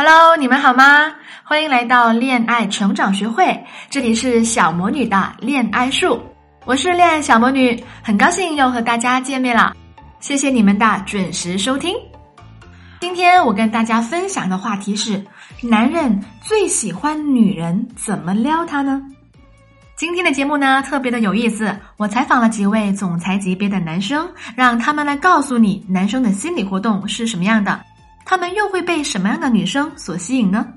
Hello，你们好吗？欢迎来到恋爱成长学会，这里是小魔女的恋爱树，我是恋爱小魔女，很高兴又和大家见面了，谢谢你们的准时收听。今天我跟大家分享的话题是：男人最喜欢女人怎么撩他呢？今天的节目呢特别的有意思，我采访了几位总裁级别的男生，让他们来告诉你男生的心理活动是什么样的。他们又会被什么样的女生所吸引呢？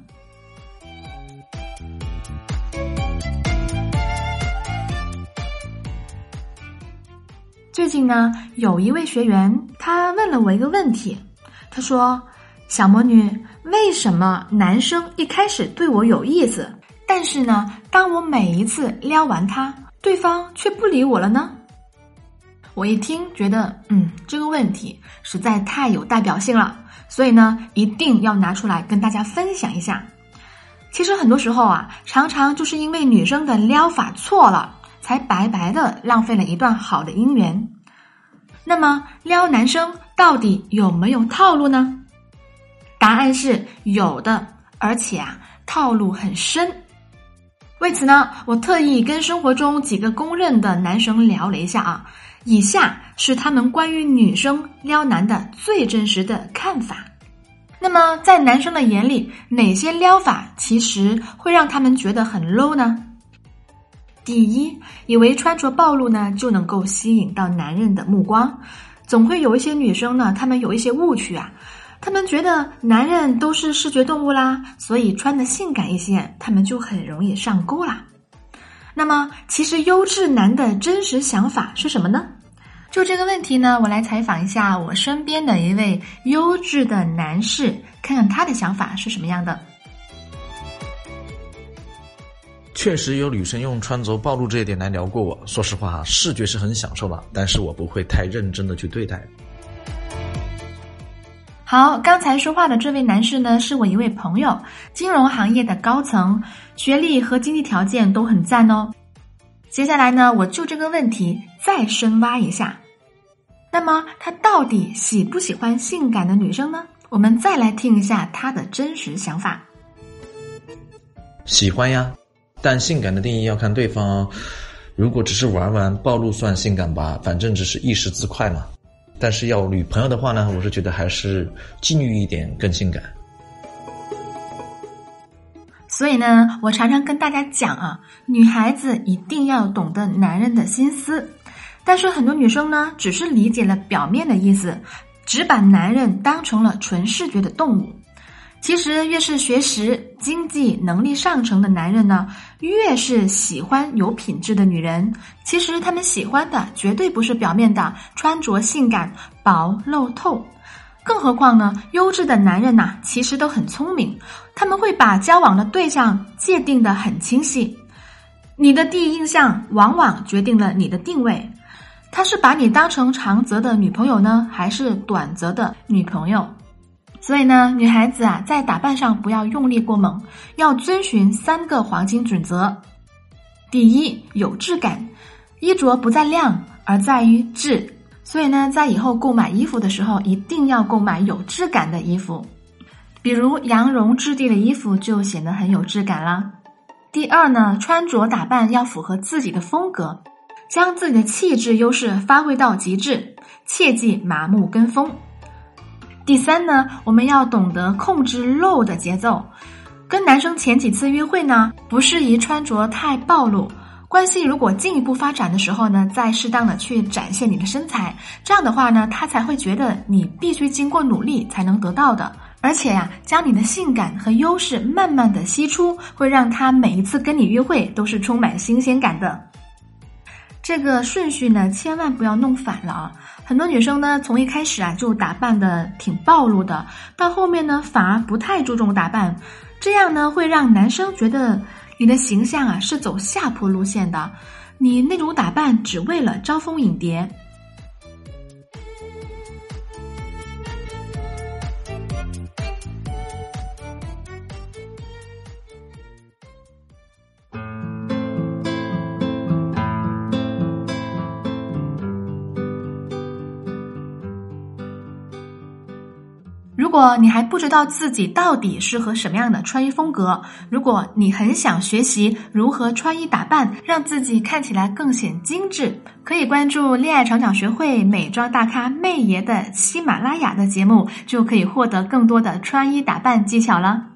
最近呢，有一位学员他问了我一个问题，他说：“小魔女，为什么男生一开始对我有意思，但是呢，当我每一次撩完他，对方却不理我了呢？”我一听，觉得嗯，这个问题实在太有代表性了。所以呢，一定要拿出来跟大家分享一下。其实很多时候啊，常常就是因为女生的撩法错了，才白白的浪费了一段好的姻缘。那么撩男生到底有没有套路呢？答案是有的，而且啊，套路很深。为此呢，我特意跟生活中几个公认的男生聊了一下啊。以下是他们关于女生撩男的最真实的看法。那么，在男生的眼里，哪些撩法其实会让他们觉得很 low 呢？第一，以为穿着暴露呢就能够吸引到男人的目光。总会有一些女生呢，她们有一些误区啊，她们觉得男人都是视觉动物啦，所以穿的性感一些，他们就很容易上钩啦。那么，其实优质男的真实想法是什么呢？就这个问题呢，我来采访一下我身边的一位优质的男士，看看他的想法是什么样的。确实有女生用穿着暴露这一点来聊过我，说实话，视觉是很享受的，但是我不会太认真的去对待。好，刚才说话的这位男士呢，是我一位朋友，金融行业的高层，学历和经济条件都很赞哦。接下来呢，我就这个问题再深挖一下。那么他到底喜不喜欢性感的女生呢？我们再来听一下他的真实想法。喜欢呀，但性感的定义要看对方哦。如果只是玩玩，暴露算性感吧？反正只是一时之快嘛。但是要女朋友的话呢，我是觉得还是禁欲一点更性感。所以呢，我常常跟大家讲啊，女孩子一定要懂得男人的心思。但是很多女生呢，只是理解了表面的意思，只把男人当成了纯视觉的动物。其实越是学识、经济能力上乘的男人呢，越是喜欢有品质的女人。其实他们喜欢的绝对不是表面的穿着性感、薄露透。更何况呢，优质的男人呐，其实都很聪明，他们会把交往的对象界定的很清晰。你的第一印象往往决定了你的定位。他是把你当成长则的女朋友呢，还是短则的女朋友？所以呢，女孩子啊，在打扮上不要用力过猛，要遵循三个黄金准则。第一，有质感，衣着不在量，而在于质。所以呢，在以后购买衣服的时候，一定要购买有质感的衣服，比如羊绒质地的衣服就显得很有质感啦。第二呢，穿着打扮要符合自己的风格。将自己的气质优势发挥到极致，切忌麻木跟风。第三呢，我们要懂得控制露的节奏。跟男生前几次约会呢，不适宜穿着太暴露。关系如果进一步发展的时候呢，再适当的去展现你的身材，这样的话呢，他才会觉得你必须经过努力才能得到的。而且呀，将你的性感和优势慢慢的吸出，会让他每一次跟你约会都是充满新鲜感的。这个顺序呢，千万不要弄反了啊！很多女生呢，从一开始啊就打扮的挺暴露的，到后面呢反而不太注重打扮，这样呢会让男生觉得你的形象啊是走下坡路线的，你那种打扮只为了招蜂引蝶。果你还不知道自己到底适合什么样的穿衣风格，如果你很想学习如何穿衣打扮，让自己看起来更显精致，可以关注恋爱成长学会美妆大咖妹爷的喜马拉雅的节目，就可以获得更多的穿衣打扮技巧了。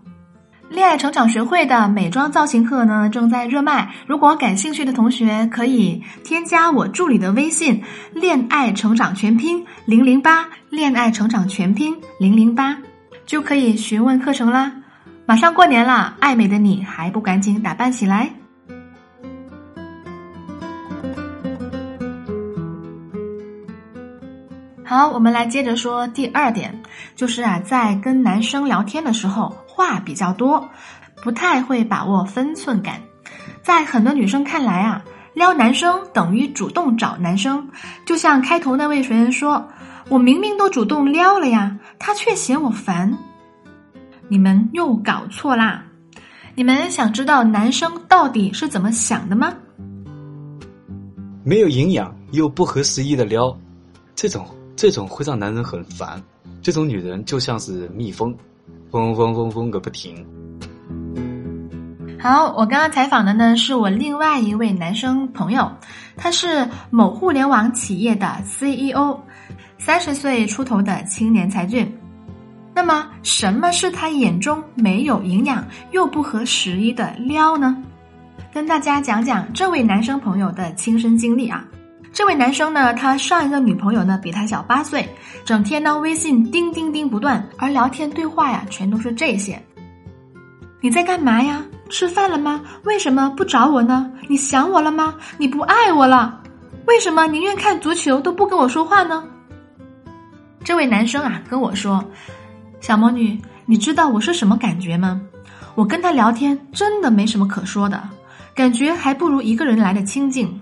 恋爱成长学会的美妆造型课呢正在热卖，如果感兴趣的同学可以添加我助理的微信“恋爱成长全拼零零八”，恋爱成长全拼零零八，就可以询问课程啦。马上过年了，爱美的你还不赶紧打扮起来？好，我们来接着说第二点，就是啊，在跟男生聊天的时候。话比较多，不太会把握分寸感。在很多女生看来啊，撩男生等于主动找男生。就像开头那位学员说：“我明明都主动撩了呀，他却嫌我烦。”你们又搞错啦！你们想知道男生到底是怎么想的吗？没有营养又不合时宜的撩，这种这种会让男人很烦。这种女人就像是蜜蜂。嗡嗡嗡嗡个不停。好，我刚刚采访的呢是我另外一位男生朋友，他是某互联网企业的 CEO，三十岁出头的青年才俊。那么，什么是他眼中没有营养又不合时宜的撩呢？跟大家讲讲这位男生朋友的亲身经历啊。这位男生呢，他上一个女朋友呢比他小八岁，整天呢微信叮叮叮不断，而聊天对话呀全都是这些。你在干嘛呀？吃饭了吗？为什么不找我呢？你想我了吗？你不爱我了？为什么宁愿看足球都不跟我说话呢？这位男生啊跟我说：“小魔女，你知道我是什么感觉吗？我跟他聊天真的没什么可说的，感觉还不如一个人来的清静。”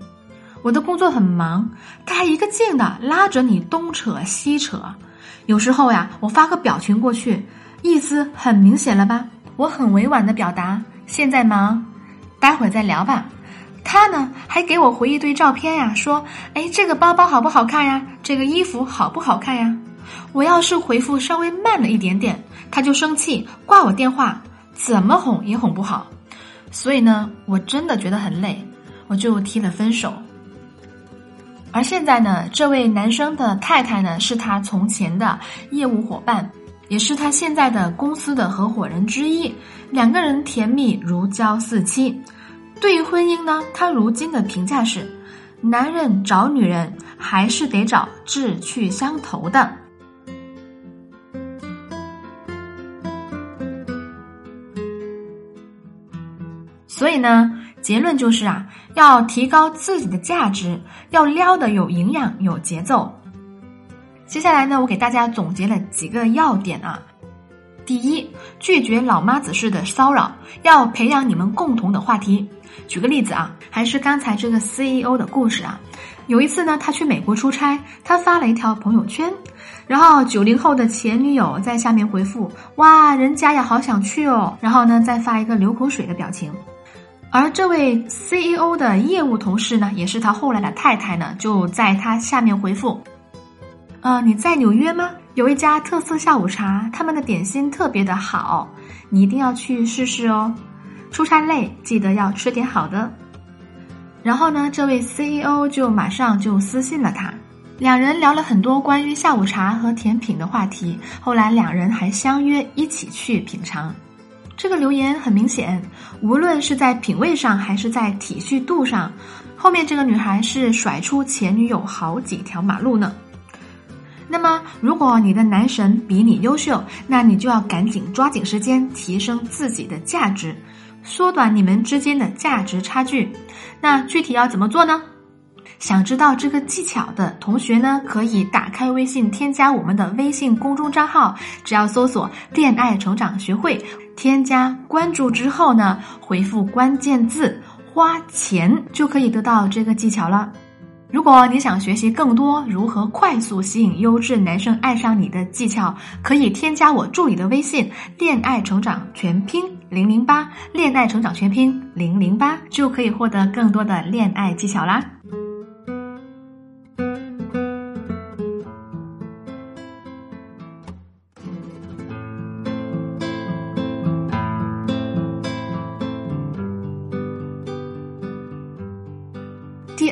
我的工作很忙，他还一个劲的拉着你东扯西扯，有时候呀，我发个表情过去，意思很明显了吧？我很委婉的表达，现在忙，待会儿再聊吧。他呢，还给我回一堆照片呀，说，哎，这个包包好不好看呀？这个衣服好不好看呀？我要是回复稍微慢了一点点，他就生气，挂我电话，怎么哄也哄不好，所以呢，我真的觉得很累，我就提了分手。而现在呢，这位男生的太太呢，是他从前的业务伙伴，也是他现在的公司的合伙人之一。两个人甜蜜如胶似漆。对于婚姻呢，他如今的评价是：男人找女人还是得找志趣相投的。所以呢。结论就是啊，要提高自己的价值，要撩的有营养、有节奏。接下来呢，我给大家总结了几个要点啊。第一，拒绝老妈子式的骚扰，要培养你们共同的话题。举个例子啊，还是刚才这个 CEO 的故事啊。有一次呢，他去美国出差，他发了一条朋友圈，然后九零后的前女友在下面回复：“哇，人家也好想去哦。”然后呢，再发一个流口水的表情。而这位 CEO 的业务同事呢，也是他后来的太太呢，就在他下面回复：“呃，你在纽约吗？有一家特色下午茶，他们的点心特别的好，你一定要去试试哦。出差累，记得要吃点好的。”然后呢，这位 CEO 就马上就私信了他，两人聊了很多关于下午茶和甜品的话题，后来两人还相约一起去品尝。这个留言很明显，无论是在品味上还是在体恤度上，后面这个女孩是甩出前女友好几条马路呢。那么，如果你的男神比你优秀，那你就要赶紧抓紧时间提升自己的价值，缩短你们之间的价值差距。那具体要怎么做呢？想知道这个技巧的同学呢，可以打开微信，添加我们的微信公众账号，只要搜索“恋爱成长学会”，添加关注之后呢，回复关键字“花钱”，就可以得到这个技巧了。如果你想学习更多如何快速吸引优质男生爱上你的技巧，可以添加我助理的微信“恋爱成长全拼零零八”，恋爱成长全拼零零八，就可以获得更多的恋爱技巧啦。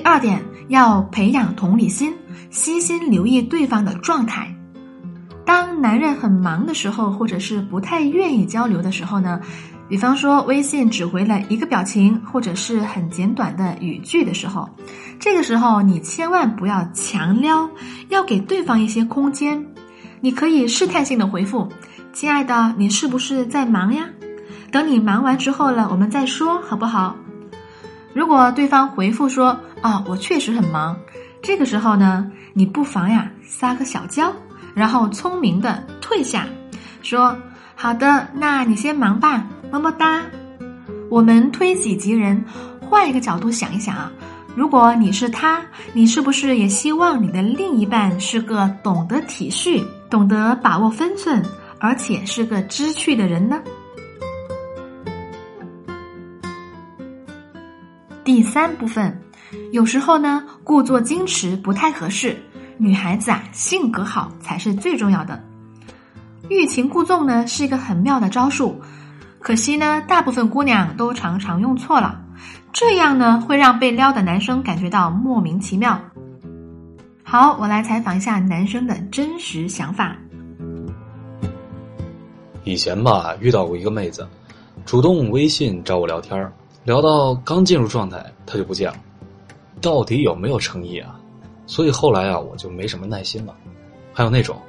二点，要培养同理心，悉心留意对方的状态。当男人很忙的时候，或者是不太愿意交流的时候呢，比方说微信只回了一个表情，或者是很简短的语句的时候，这个时候你千万不要强撩，要给对方一些空间。你可以试探性的回复：“亲爱的，你是不是在忙呀？等你忙完之后了，我们再说，好不好？”如果对方回复说：“啊，我确实很忙。”这个时候呢，你不妨呀撒个小娇，然后聪明的退下，说：“好的，那你先忙吧，么么哒。”我们推己及人，换一个角度想一想啊，如果你是他，你是不是也希望你的另一半是个懂得体恤、懂得把握分寸，而且是个知趣的人呢？第三部分，有时候呢，故作矜持不太合适。女孩子啊，性格好才是最重要的。欲擒故纵呢，是一个很妙的招数，可惜呢，大部分姑娘都常常用错了。这样呢，会让被撩的男生感觉到莫名其妙。好，我来采访一下男生的真实想法。以前吧，遇到过一个妹子，主动微信找我聊天儿。聊到刚进入状态，他就不见了，到底有没有诚意啊？所以后来啊，我就没什么耐心了。还有那种，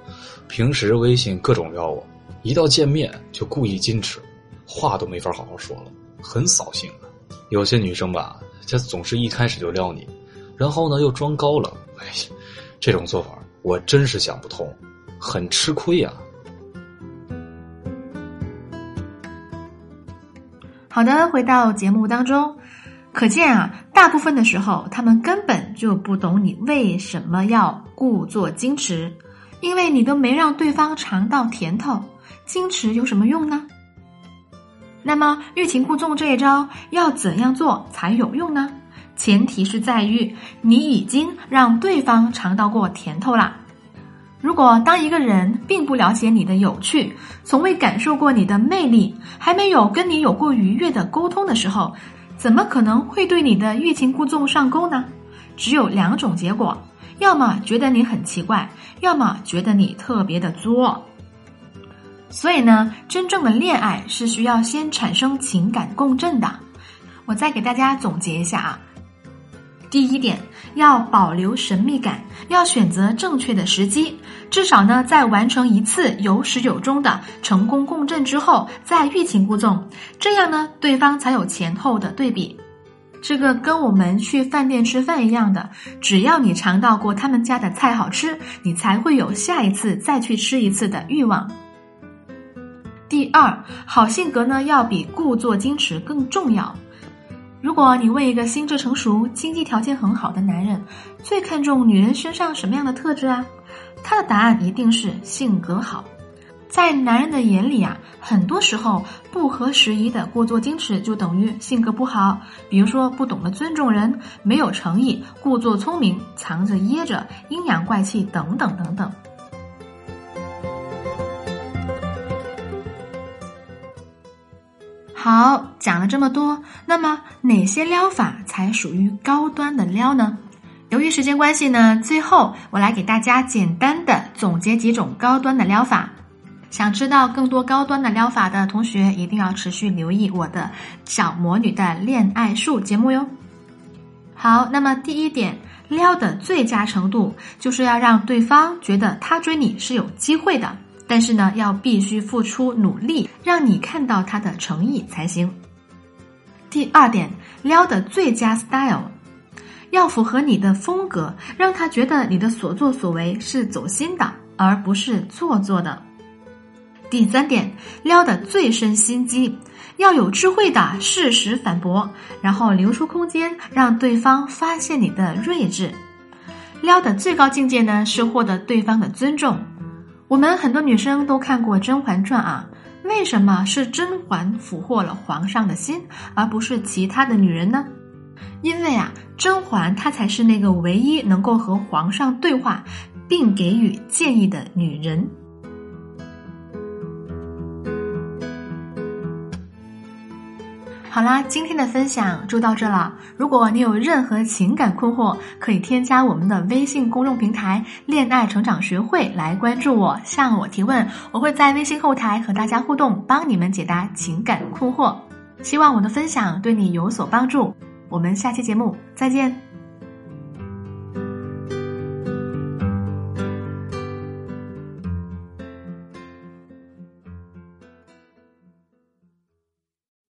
平时微信各种撩我，一到见面就故意矜持，话都没法好好说了，很扫兴啊。有些女生吧，她总是一开始就撩你，然后呢又装高冷，哎呀，这种做法我真是想不通，很吃亏呀。好的，回到节目当中，可见啊，大部分的时候他们根本就不懂你为什么要故作矜持，因为你都没让对方尝到甜头，矜持有什么用呢？那么欲擒故纵这一招要怎样做才有用呢？前提是在于你已经让对方尝到过甜头啦。如果当一个人并不了解你的有趣，从未感受过你的魅力，还没有跟你有过愉悦的沟通的时候，怎么可能会对你的欲擒故纵上钩呢？只有两种结果：要么觉得你很奇怪，要么觉得你特别的作。所以呢，真正的恋爱是需要先产生情感共振的。我再给大家总结一下啊。第一点，要保留神秘感，要选择正确的时机，至少呢，在完成一次有始有终的成功共振之后，再欲擒故纵，这样呢，对方才有前后的对比。这个跟我们去饭店吃饭一样的，只要你尝到过他们家的菜好吃，你才会有下一次再去吃一次的欲望。第二，好性格呢，要比故作矜持更重要。如果你问一个心智成熟、经济条件很好的男人，最看重女人身上什么样的特质啊？他的答案一定是性格好。在男人的眼里啊，很多时候不合时宜的故作矜持就等于性格不好。比如说不懂得尊重人、没有诚意、故作聪明、藏着掖着、阴阳怪气等等等等。好，讲了这么多，那么哪些撩法才属于高端的撩呢？由于时间关系呢，最后我来给大家简单的总结几种高端的撩法。想知道更多高端的撩法的同学，一定要持续留意我的小魔女的恋爱术节目哟。好，那么第一点，撩的最佳程度就是要让对方觉得他追你是有机会的。但是呢，要必须付出努力，让你看到他的诚意才行。第二点，撩的最佳 style，要符合你的风格，让他觉得你的所作所为是走心的，而不是做作的。第三点，撩的最深心机，要有智慧的适时反驳，然后留出空间让对方发现你的睿智。撩的最高境界呢，是获得对方的尊重。我们很多女生都看过《甄嬛传》啊，为什么是甄嬛俘获了皇上的心，而不是其他的女人呢？因为啊，甄嬛她才是那个唯一能够和皇上对话，并给予建议的女人。好啦，今天的分享就到这了。如果你有任何情感困惑，可以添加我们的微信公众平台“恋爱成长学会”来关注我，向我提问，我会在微信后台和大家互动，帮你们解答情感困惑。希望我的分享对你有所帮助。我们下期节目再见。